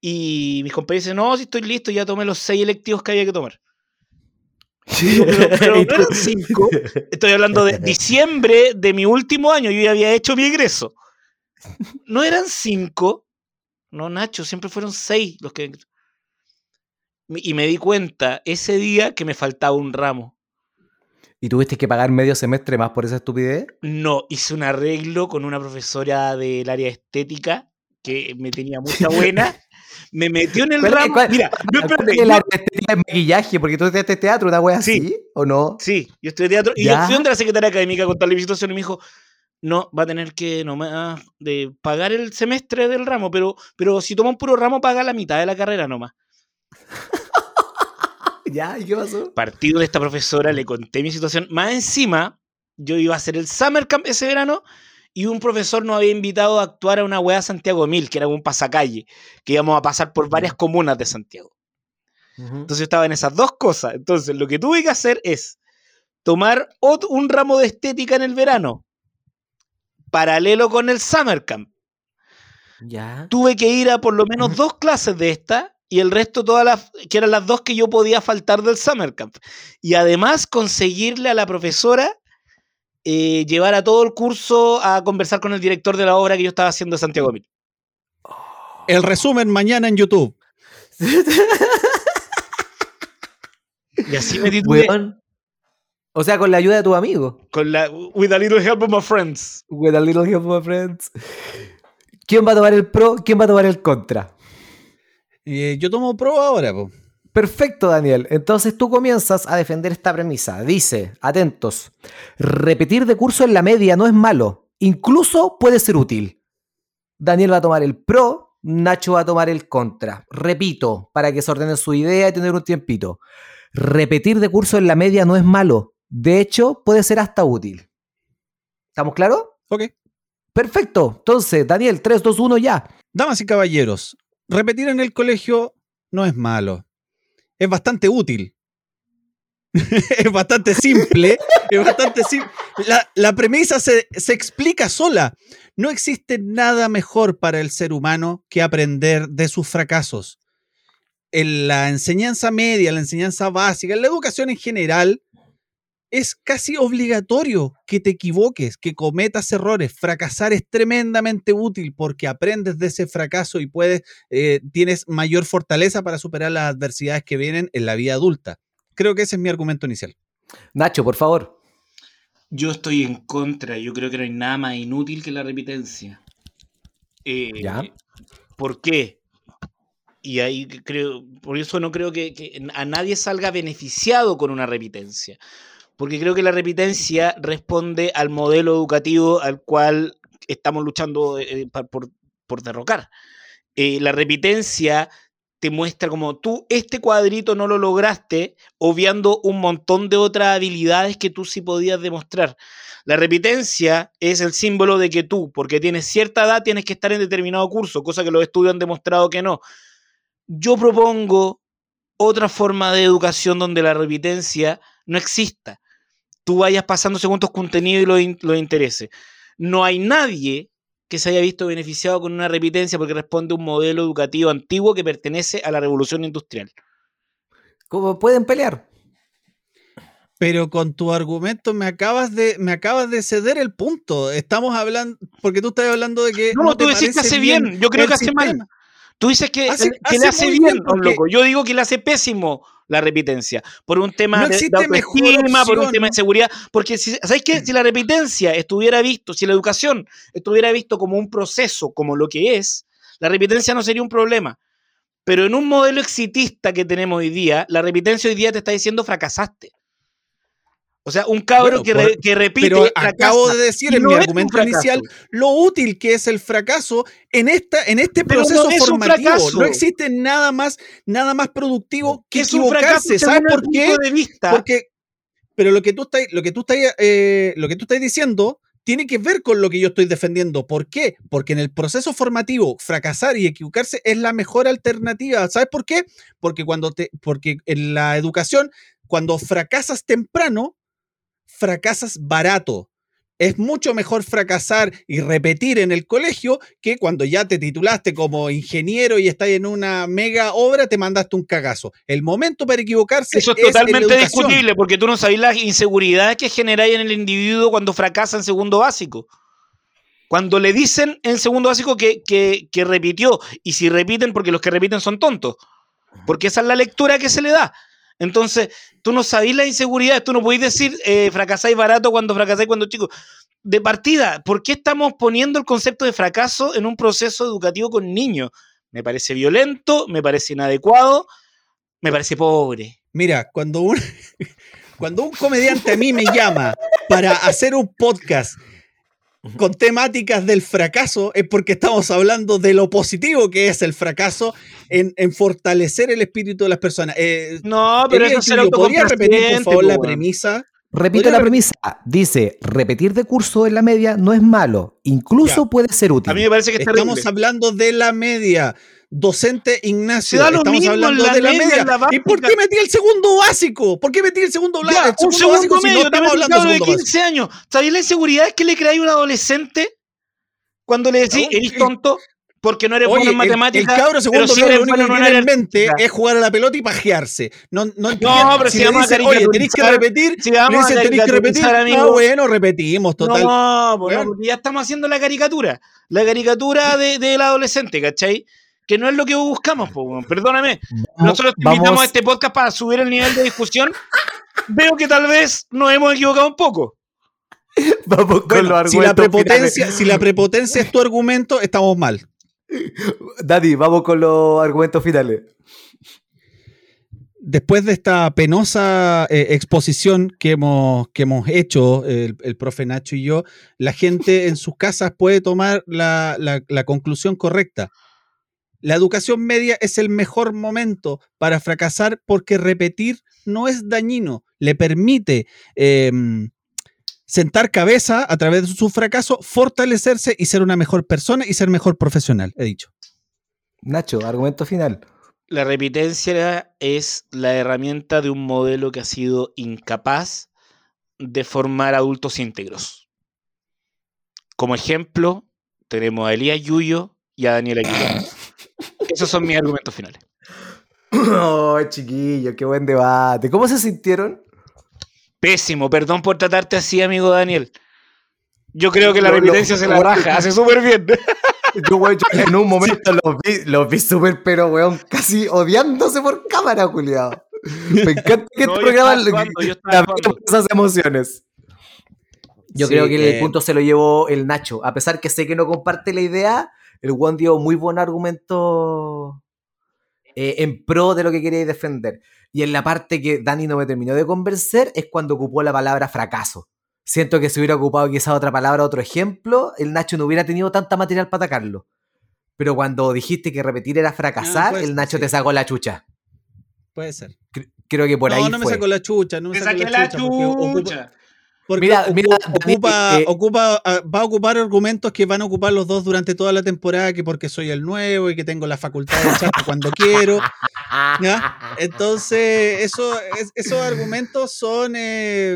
S1: Y mis compañeros dicen, no, si estoy listo, ya tomé los seis electivos que había que tomar. Digo, pero- pero cinco. Estoy hablando de diciembre de mi último año, yo ya había hecho mi egreso. No eran cinco. No, Nacho, siempre fueron seis los que... Y me di cuenta ese día que me faltaba un ramo.
S3: ¿Y tuviste que pagar medio semestre más por esa estupidez?
S1: No, hice un arreglo con una profesora del área estética que me tenía mucha buena. Me metió en el
S3: ¿Cuál-
S1: ramo.
S3: cuál-
S1: Mira, no, espérate,
S3: ¿Cuál es
S1: yo-
S3: la de maquillaje? Porque tú estudiaste teatro, una wea
S1: Sí.
S3: así, ¿o no?
S1: Sí, yo estudié teatro y
S3: ¿Ya?
S1: yo fui donde la secretaria académica con tal situación y me dijo, no, va a tener que nomás de pagar el semestre del ramo, pero, pero si toma un puro ramo, paga la mitad de la carrera nomás.
S3: ¿Ya? ¿Y qué pasó?
S1: Partido de esta profesora, le conté mi situación. Más encima, yo iba a hacer el Summer Camp ese verano y un profesor nos había invitado a actuar a una weá Santiago Mil, que era un pasacalle, que íbamos a pasar por varias comunas de Santiago. Entonces yo estaba en esas dos cosas. Entonces lo que tuve que hacer es tomar un ramo de estética en el verano, paralelo con el Summer Camp.
S3: Ya.
S1: Tuve que ir a por lo menos dos clases de esta y el resto todas las, que eran las dos que yo podía faltar del Summer Camp. Y además conseguirle a la profesora eh, llevar a todo el curso a conversar con el director de la obra que yo estaba haciendo de Santiago Mil.
S2: El resumen mañana en YouTube.
S1: Y así me titulé.
S3: O sea, con la ayuda de tus amigos.
S1: Con la, with a little help of my friends.
S3: With a little help of my friends. ¿Quién va a tomar el pro? ¿Quién va a tomar el contra?
S2: Eh, yo tomo pro ahora, po.
S3: Perfecto, Daniel. Entonces tú comienzas a defender esta premisa. Dice, atentos, repetir de curso en la media no es malo, incluso puede ser útil. Daniel va a tomar el pro, Nacho va a tomar el contra. Repito, para que se ordene su idea y tener un tiempito. Repetir de curso en la media no es malo, de hecho puede ser hasta útil. ¿Estamos claros?
S2: Ok.
S3: Perfecto. Entonces, Daniel, 3, 2, 1 ya.
S2: Damas y caballeros, repetir en el colegio no es malo. Es bastante útil. es bastante simple. es bastante simple. La, la premisa se, se explica sola. No existe nada mejor para el ser humano que aprender de sus fracasos. En la enseñanza media, la enseñanza básica, en la educación en general, es casi obligatorio que te equivoques, que cometas errores. Fracasar es tremendamente útil porque aprendes de ese fracaso y puedes, eh, tienes mayor fortaleza para superar las adversidades que vienen en la vida adulta. Creo que ese es mi argumento inicial.
S3: Nacho, por favor.
S1: Yo estoy en contra. Yo creo que no hay nada más inútil que la repitencia. Eh,
S3: ¿Ya?
S1: ¿Por qué? Y ahí creo, por eso no creo que, que a nadie salga beneficiado con una repitencia. Porque creo que la repitencia responde al modelo educativo al cual estamos luchando eh, por, por derrocar. Eh, la repitencia te muestra como tú este cuadrito no lo lograste, obviando un montón de otras habilidades que tú sí podías demostrar. La repitencia es el símbolo de que tú, porque tienes cierta edad, tienes que estar en determinado curso, cosa que los estudios han demostrado que no. Yo propongo otra forma de educación donde la repitencia no exista. Tú vayas pasando según tus contenidos y los in- los intereses. No hay nadie que se haya visto beneficiado con una repitencia porque responde a un modelo educativo antiguo que pertenece a la revolución industrial.
S3: ¿Cómo pueden pelear?
S2: Pero con tu argumento me acabas de, me acabas de ceder el punto. Estamos hablando, porque tú estás hablando de que.
S1: No,
S2: te
S1: tú decís que hace bien, yo creo que hace mal. Tú dices que,
S2: Hace-
S1: que
S2: hace
S1: le hace bien,
S2: bien porque-
S1: loco. Yo digo que le hace pésimo la repitencia. Por un tema
S2: No
S1: de, de autoestima, por un tema de seguridad. Porque, si, ¿sabes qué? Si la repitencia estuviera visto, si la educación estuviera visto como un proceso, como lo que es, la repitencia no sería un problema. Pero en un modelo exitista que tenemos hoy día, la repitencia hoy día te está diciendo fracasaste. O sea, un cabro
S2: Bueno,
S1: que,
S2: por-
S1: re- que repite.
S2: Pero acabo de decir en
S1: no
S2: mi argumento inicial lo útil que es el fracaso en esta en este
S1: Pero no
S2: proceso
S1: es
S2: formativo. No existe nada más nada más productivo que
S1: es
S2: equivocarse. ¿Sabes por qué?
S1: punto de vista.
S2: Porque pero lo que tú estás lo que tú estás eh, lo que tú estás diciendo tiene que ver con lo que yo estoy defendiendo. ¿Por qué? Porque en el proceso formativo fracasar y equivocarse es la mejor alternativa. ¿Sabes por qué? Porque cuando te porque en la educación cuando fracasas temprano fracasas barato. Es mucho mejor fracasar y repetir en el colegio que cuando ya te titulaste como ingeniero y estás en una mega obra, te mandaste un cagazo. El momento para equivocarse
S1: Eso es totalmente discutible, porque tú no sabes las inseguridades que generáis en el individuo cuando fracasa en segundo básico. Cuando le dicen en segundo básico que, que- que repitió, y si repiten, porque los que repiten son tontos, porque esa es la lectura que se le da. Entonces, tú no sabéis las inseguridades, tú no podéis decir eh, fracasáis barato cuando fracasáis cuando chicos. De partida, ¿por qué estamos poniendo el concepto de fracaso en un proceso educativo con niños? Me parece violento, me parece inadecuado, me parece pobre.
S2: Mira, cuando un, cuando un comediante a mí me llama para hacer un podcast con temáticas del fracaso, es porque estamos hablando de lo positivo que es el fracaso en, en fortalecer el espíritu de las personas. Eh,
S1: No, pero eso es ser
S2: Julio, ¿Podría repetir, por favor, la
S1: weón.
S2: premisa?
S3: Repito la premisa. Dice, repetir de curso en la media no es malo, incluso
S2: Ya.
S3: puede ser útil.
S1: A mí me parece que es
S2: Estamos
S1: terrible.
S2: hablando de la media. Docente Ignacio,
S1: da lo
S2: estamos
S1: mismo
S2: hablando
S1: la
S2: de la
S1: media,
S2: media.
S1: en la
S2: ¿Y por qué metí el segundo básico? ¿Por qué metí el segundo,
S1: Ya,
S2: el
S1: un
S2: segundo básico si
S1: medio,
S2: no estamos hablando de
S1: cabro de
S2: segundo básico?
S1: 15 años. ¿Sabéis la inseguridad que le creáis a un adolescente cuando le decís,
S2: No,
S1: eres tonto porque no eres
S2: Oye,
S1: bueno en matemáticas?
S2: el, cabro segundo
S1: sí
S2: lo único que
S1: en
S2: tiene en mente es jugar a la pelota y pajearse. No, no,
S1: No, pero
S2: si
S1: si vamos a
S2: oye, tenéis que repetir,
S1: si vamos a
S2: tenéis que repetir.
S1: caricaturizar,
S2: Ah, bueno, repetimos, total.
S1: No, pues no, porque ya estamos haciendo la caricatura. La caricatura de- del adolescente, ¿cachai? Que no es lo que buscamos, po, perdóname. Nosotros te invitamos
S3: vamos-
S1: a este podcast para subir el nivel de discusión veo que tal vez nos hemos equivocado un poco.
S3: Vamos con
S2: Bueno,
S3: los
S2: si, la
S3: argumentos
S2: prepotencia,
S3: finales.
S2: si la prepotencia es tu argumento, estamos mal.
S3: Dani, vamos con los argumentos finales.
S2: Después de esta penosa eh, exposición que hemos, que hemos hecho, el, el profe Nacho y yo, la gente en sus casas puede tomar la, la- la conclusión correcta. La educación media es el mejor momento para fracasar porque repetir no es dañino, le permite em, sentar cabeza a través de su fracaso, fortalecerse y ser una mejor persona y ser mejor profesional, he dicho.
S3: Nacho, argumento final.
S1: La repitencia es la herramienta de un modelo que ha sido incapaz de formar adultos íntegros. Como ejemplo, tenemos a Elías Yuyo y a Daniel Aguilera. Esos son mis argumentos finales.
S3: Oh, chiquillo, qué buen debate. ¿Cómo se sintieron?
S1: Pésimo, perdón por tratarte así, amigo Daniel. Yo creo que la repitencia se la raja, hace súper bien.
S3: Yo, weón, yo en un momento los vi, los vi súper, pero weón, casi odiándose por cámara, culiado. Me encanta que
S1: No,
S3: este
S1: yo
S3: programa también esas emociones. Yo
S2: Sí,
S3: creo que el
S2: eh,
S3: punto se lo llevó el Nacho. A pesar que sé que no comparte la idea, el Juan dio muy buen argumento eh, en pro de lo que quería defender. Y en la parte que Dani no me terminó de convencer es cuando ocupó la palabra fracaso. Siento que si hubiera ocupado quizá otra palabra, otro ejemplo, el Nacho no hubiera tenido tanta material para atacarlo. Pero cuando dijiste que repetir era fracasar, el Nacho
S2: sí.
S3: te sacó la chucha.
S2: Puede ser.
S3: Cre- Creo que por
S2: no,
S3: ahí
S2: no me
S3: fue.
S2: sacó la chucha, no me
S1: Me
S2: sacó
S1: saqué
S2: la
S1: la
S2: chucha. porque ocupa-
S1: chucha.
S2: Porque
S3: Mira,
S2: ocu-
S3: mira, Dani,
S2: ocupa,
S3: eh,
S2: ocupa, ah, va a ocupar argumentos que van a ocupar los dos durante toda la temporada, que porque soy el nuevo y que tengo la facultad de echar cuando quiero. ¿ya? Entonces, eso, es- esos argumentos son, eh,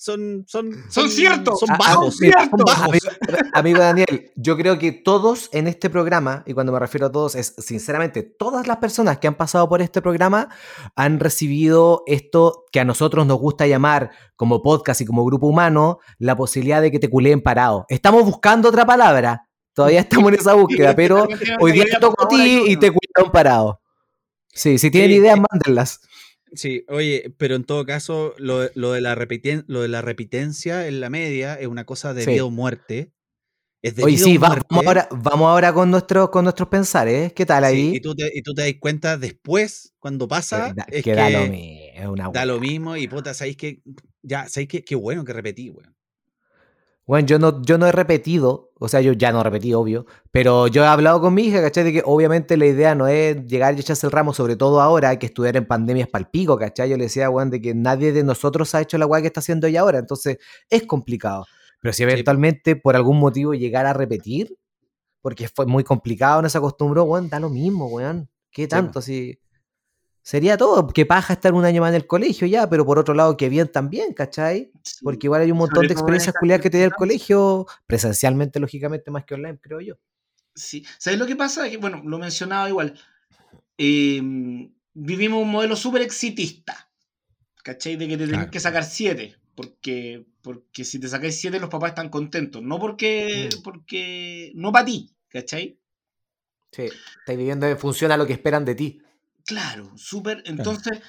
S2: son, son,
S1: Son ciertos.
S2: Son
S3: Ah, ah,
S2: bajos. son bajos.
S3: Amigo, amigo Daniel, yo creo que todos en este programa, y cuando me refiero a todos, es sinceramente todas las personas que han pasado por este programa han recibido esto que a nosotros nos gusta llamar como podcast y como grupo humano, la posibilidad de que te culeen parado. Estamos buscando otra palabra, todavía estamos en esa búsqueda, pero hoy día te tocó a ti y te cuidaron parado. Sí, si tienen
S2: Sí,
S3: ideas, mándenlas.
S2: Sí, oye, pero en todo caso, lo, lo de la repiten- lo de la repitencia en la media es una cosa de
S3: Sí.
S2: vida o muerte. Es de
S3: Oye,
S2: vida
S3: sí,
S2: o
S3: va-
S2: muerte.
S3: vamos ahora, vamos ahora con, nuestros con nuestros pensares. ¿Qué tal
S2: Sí,
S3: ahí?
S2: y, tú te, y tú te das cuenta después, cuando pasa,
S3: que da,
S2: es
S3: que
S2: que
S3: da lo mismo, es una
S2: da lo mismo y puta, sabéis que ya, sabéis que qué bueno que repetí, weón.
S3: Bueno, yo no, yo no he repetido, o sea, yo ya no repetí, obvio, pero yo he hablado con mi hija, ¿cachai? De que obviamente la idea no es llegar y echarse el ramo, sobre todo ahora que estudiar en pandemia es palpico, ¿cachai? Yo le decía, weón, de que nadie de nosotros ha hecho la weá que está haciendo ella ahora, entonces es complicado. Pero si eventualmente por algún motivo llegar a repetir, porque fue muy complicado, no se acostumbró, weón, da lo mismo, weón. ¿Qué tanto? Si sería todo, que paja estar un año más en el colegio ya, pero por otro lado, que bien también, ¿cachai? Porque igual hay un montón
S1: Sobre
S3: de experiencias culiadas que te da el colegio, presencialmente, lógicamente, más que online, creo yo.
S1: Sí. ¿Sabes lo que pasa? Que, bueno, lo mencionaba igual. Eh, vivimos un modelo súper exitista. ¿Cachai? De que te tenés
S2: Claro.
S1: que sacar siete. Porque, porque si te sacáis siete, los papás están contentos. No porque.
S3: Mm.
S1: porque no para ti. ¿Cachai?
S3: Sí, estás viviendo en función a lo que esperan de ti.
S1: Claro, súper. Entonces,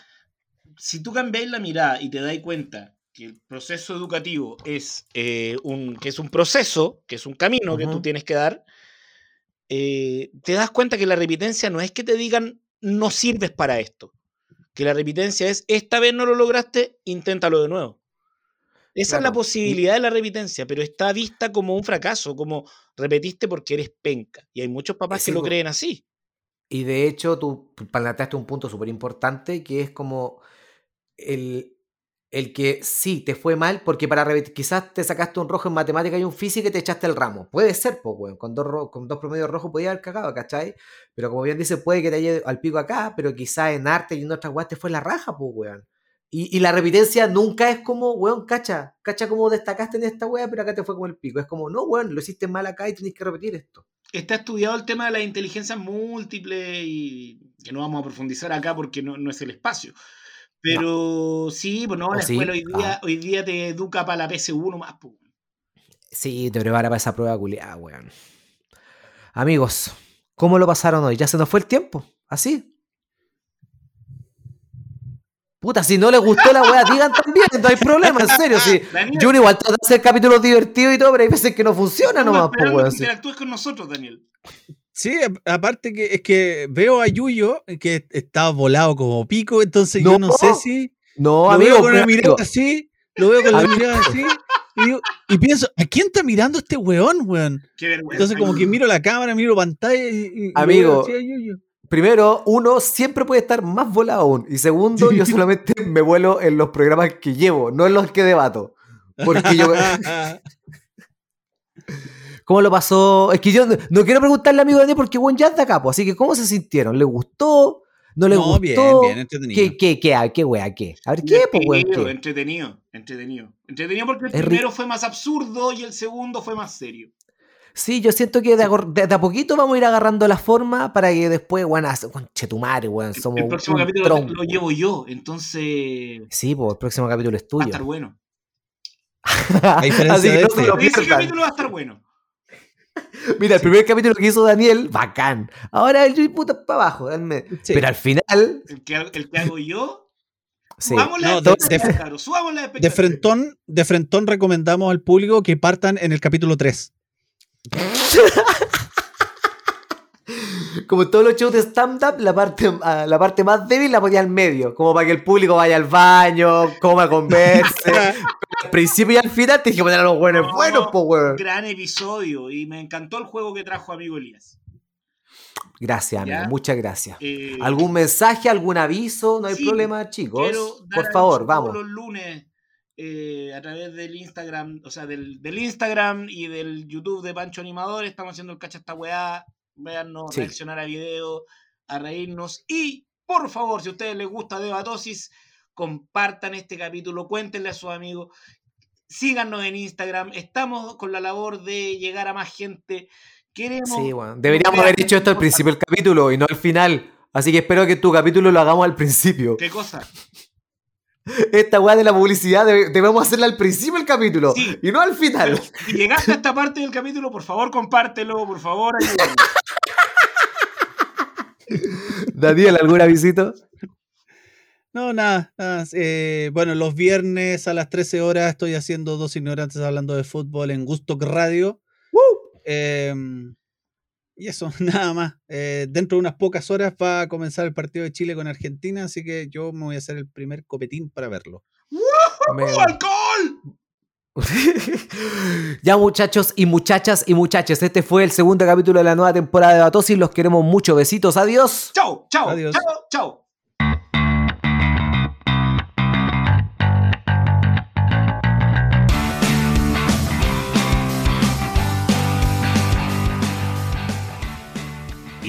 S1: si tú cambiáis la mirada y te das cuenta que el proceso educativo es, eh, un, que es un proceso, que es un camino que tú tienes que dar, eh, te das cuenta que la repitencia no es que te digan no sirves para esto. Que la repitencia es esta vez no lo lograste, inténtalo de nuevo. Esa es la posibilidad de la repitencia, pero está vista como un fracaso, como repetiste porque eres penca. Y hay muchos papás
S3: Sí,
S1: que lo creen así.
S3: Y de hecho, tú planteaste un punto súper importante que es como el, el que sí te fue mal porque para repetir, quizás te sacaste un rojo en matemática y un física y te echaste el ramo. Puede ser, pues, weón. Con dos, con dos promedios rojos podía haber cagado, ¿cachai? Pero como bien dice, puede que te haya al pico acá, pero quizás en arte y en otras weas te fue la raja, pues, weón. Y, y la repitencia nunca es como, weón, cacha, cacha como destacaste en esta wea, pero acá te fue como el pico. Es como, no, weón, lo hiciste mal acá y tenés que repetir esto.
S1: Está estudiado el tema de las inteligencias múltiples y que no vamos a profundizar acá porque no, no es el espacio. Pero sí, pues no,
S3: ¿O
S1: la
S3: sí?
S1: escuela hoy día,
S3: Ah.
S1: hoy día te educa para la PC1 más. pues.
S3: Sí, te prepara para esa prueba culiada, weón. Amigos, ¿cómo lo pasaron hoy? Ya se nos fue el tiempo. Así. Puta, si no les gustó la weá, digan también, no hay problema, en serio. Sí.
S1: Daniel,
S3: Yo igual trato de hacer capítulos divertidos y todo, pero hay veces que no funciona nomás, pues weón. sí.
S1: interactúes con nosotros, Daniel.
S2: Sí, aparte que es que veo a Yuyo que está volado como pico, entonces yo no sé si
S3: No,
S2: lo
S3: amigo,
S2: veo con la mirada así, lo veo con la mirada así, y, digo- y pienso, ¿a quién está mirando este weón, weón?
S1: Qué vergüenza.
S2: Entonces como que miro la cámara, miro pantalla y, y-
S3: Amigo.
S2: veo así a Yuyo.
S3: Primero, uno siempre puede estar más volado aún. Y segundo, yo solamente me vuelo en los programas que llevo, no en los que debato. Porque yo. ¿Cómo lo pasó? Es que yo no, no quiero preguntarle al amigo Daniel porque bueno, ya es de acá, po. Así que, ¿cómo se sintieron? ¿Le gustó? ¿No le
S2: no,
S3: gustó?
S2: bien, bien, entretenido.
S3: ¿Qué, qué, qué, ah, qué, wea, qué? A ver, ¿qué, pues?
S1: Entretenido,
S3: ¿Qué?
S1: entretenido, entretenido. Entretenido porque el
S3: Es
S1: primero fue más absurdo y el segundo fue más serio.
S3: Sí, yo siento que de, agor- de- de a poquito vamos a ir agarrando la forma para que después, hace- conchetumare, weón, somos
S1: el próximo
S3: un
S1: capítulo
S3: tronco.
S1: lo llevo yo, entonces
S3: Sí, pues el próximo capítulo es
S1: va a
S3: tuyo.
S1: estar bueno.
S2: A diferencia
S3: Así que
S2: de este.
S1: Ese capítulo va a estar bueno.
S3: Mira, el primer capítulo que hizo Daniel, bacán. Ahora el puta para abajo.
S2: Sí.
S3: Pero al final,
S1: El que, el que hago yo,
S3: sí.
S1: subamos la
S2: No, de- de-
S1: la
S2: De frentón, de frentón recomendamos al público que partan en el capítulo 3.
S3: Como todos los shows de stand-up, la parte, ah, la parte más débil la ponía al medio, como para que el público vaya al baño, coma, converse. al principio y al final te dije poner a los buenos
S1: No,
S3: buenos, po, weón.
S1: Gran episodio y me encantó el juego que trajo amigo Elías.
S3: Gracias, amigo,
S1: ¿Ya?
S3: muchas gracias.
S1: Eh,
S3: ¿Algún mensaje, algún aviso? No hay
S1: Sí,
S3: problema, chicos. Por favor, vamos.
S1: los lunes eh, a través del Instagram, o sea, del, del Instagram y del YouTube de Pancho Animador. Estamos haciendo el cacha esta weá. Véannos,
S3: Sí.
S1: reaccionar a videos, a reírnos. Y, por favor, si a ustedes les gusta Debatosis, compartan este capítulo, cuéntenle a sus amigos. Síganos en Instagram. Estamos con la labor de llegar a más gente. Queremos.
S3: Sí, bueno. Deberíamos haber hecho esto al principio del capítulo y no al final. Así que espero que tu capítulo lo hagamos al principio.
S1: ¿Qué cosa?
S3: Esta weá de la publicidad debe- debemos hacerla al principio del capítulo
S1: Sí.
S3: y no al final.
S1: Si llegaste a esta parte del capítulo, por favor, compártelo, por favor.
S3: Daniel, ¿algún avisito?
S2: No, nada. nada, eh, bueno, los viernes a las 13 horas estoy haciendo dos ignorantes hablando de fútbol en Gusto Radio. Em, y eso, nada más. Eh, dentro de unas pocas horas va a comenzar el partido de Chile con Argentina, así que yo me voy a hacer el primer copetín para verlo.
S3: Me-
S1: ¡Oh, alcohol!
S3: ya muchachos y muchachas y muchaches, este fue el segundo capítulo de la nueva temporada de Batosis. Los queremos mucho. Besitos, adiós.
S1: Chao, chao,
S2: Adiós.
S1: chao, chao.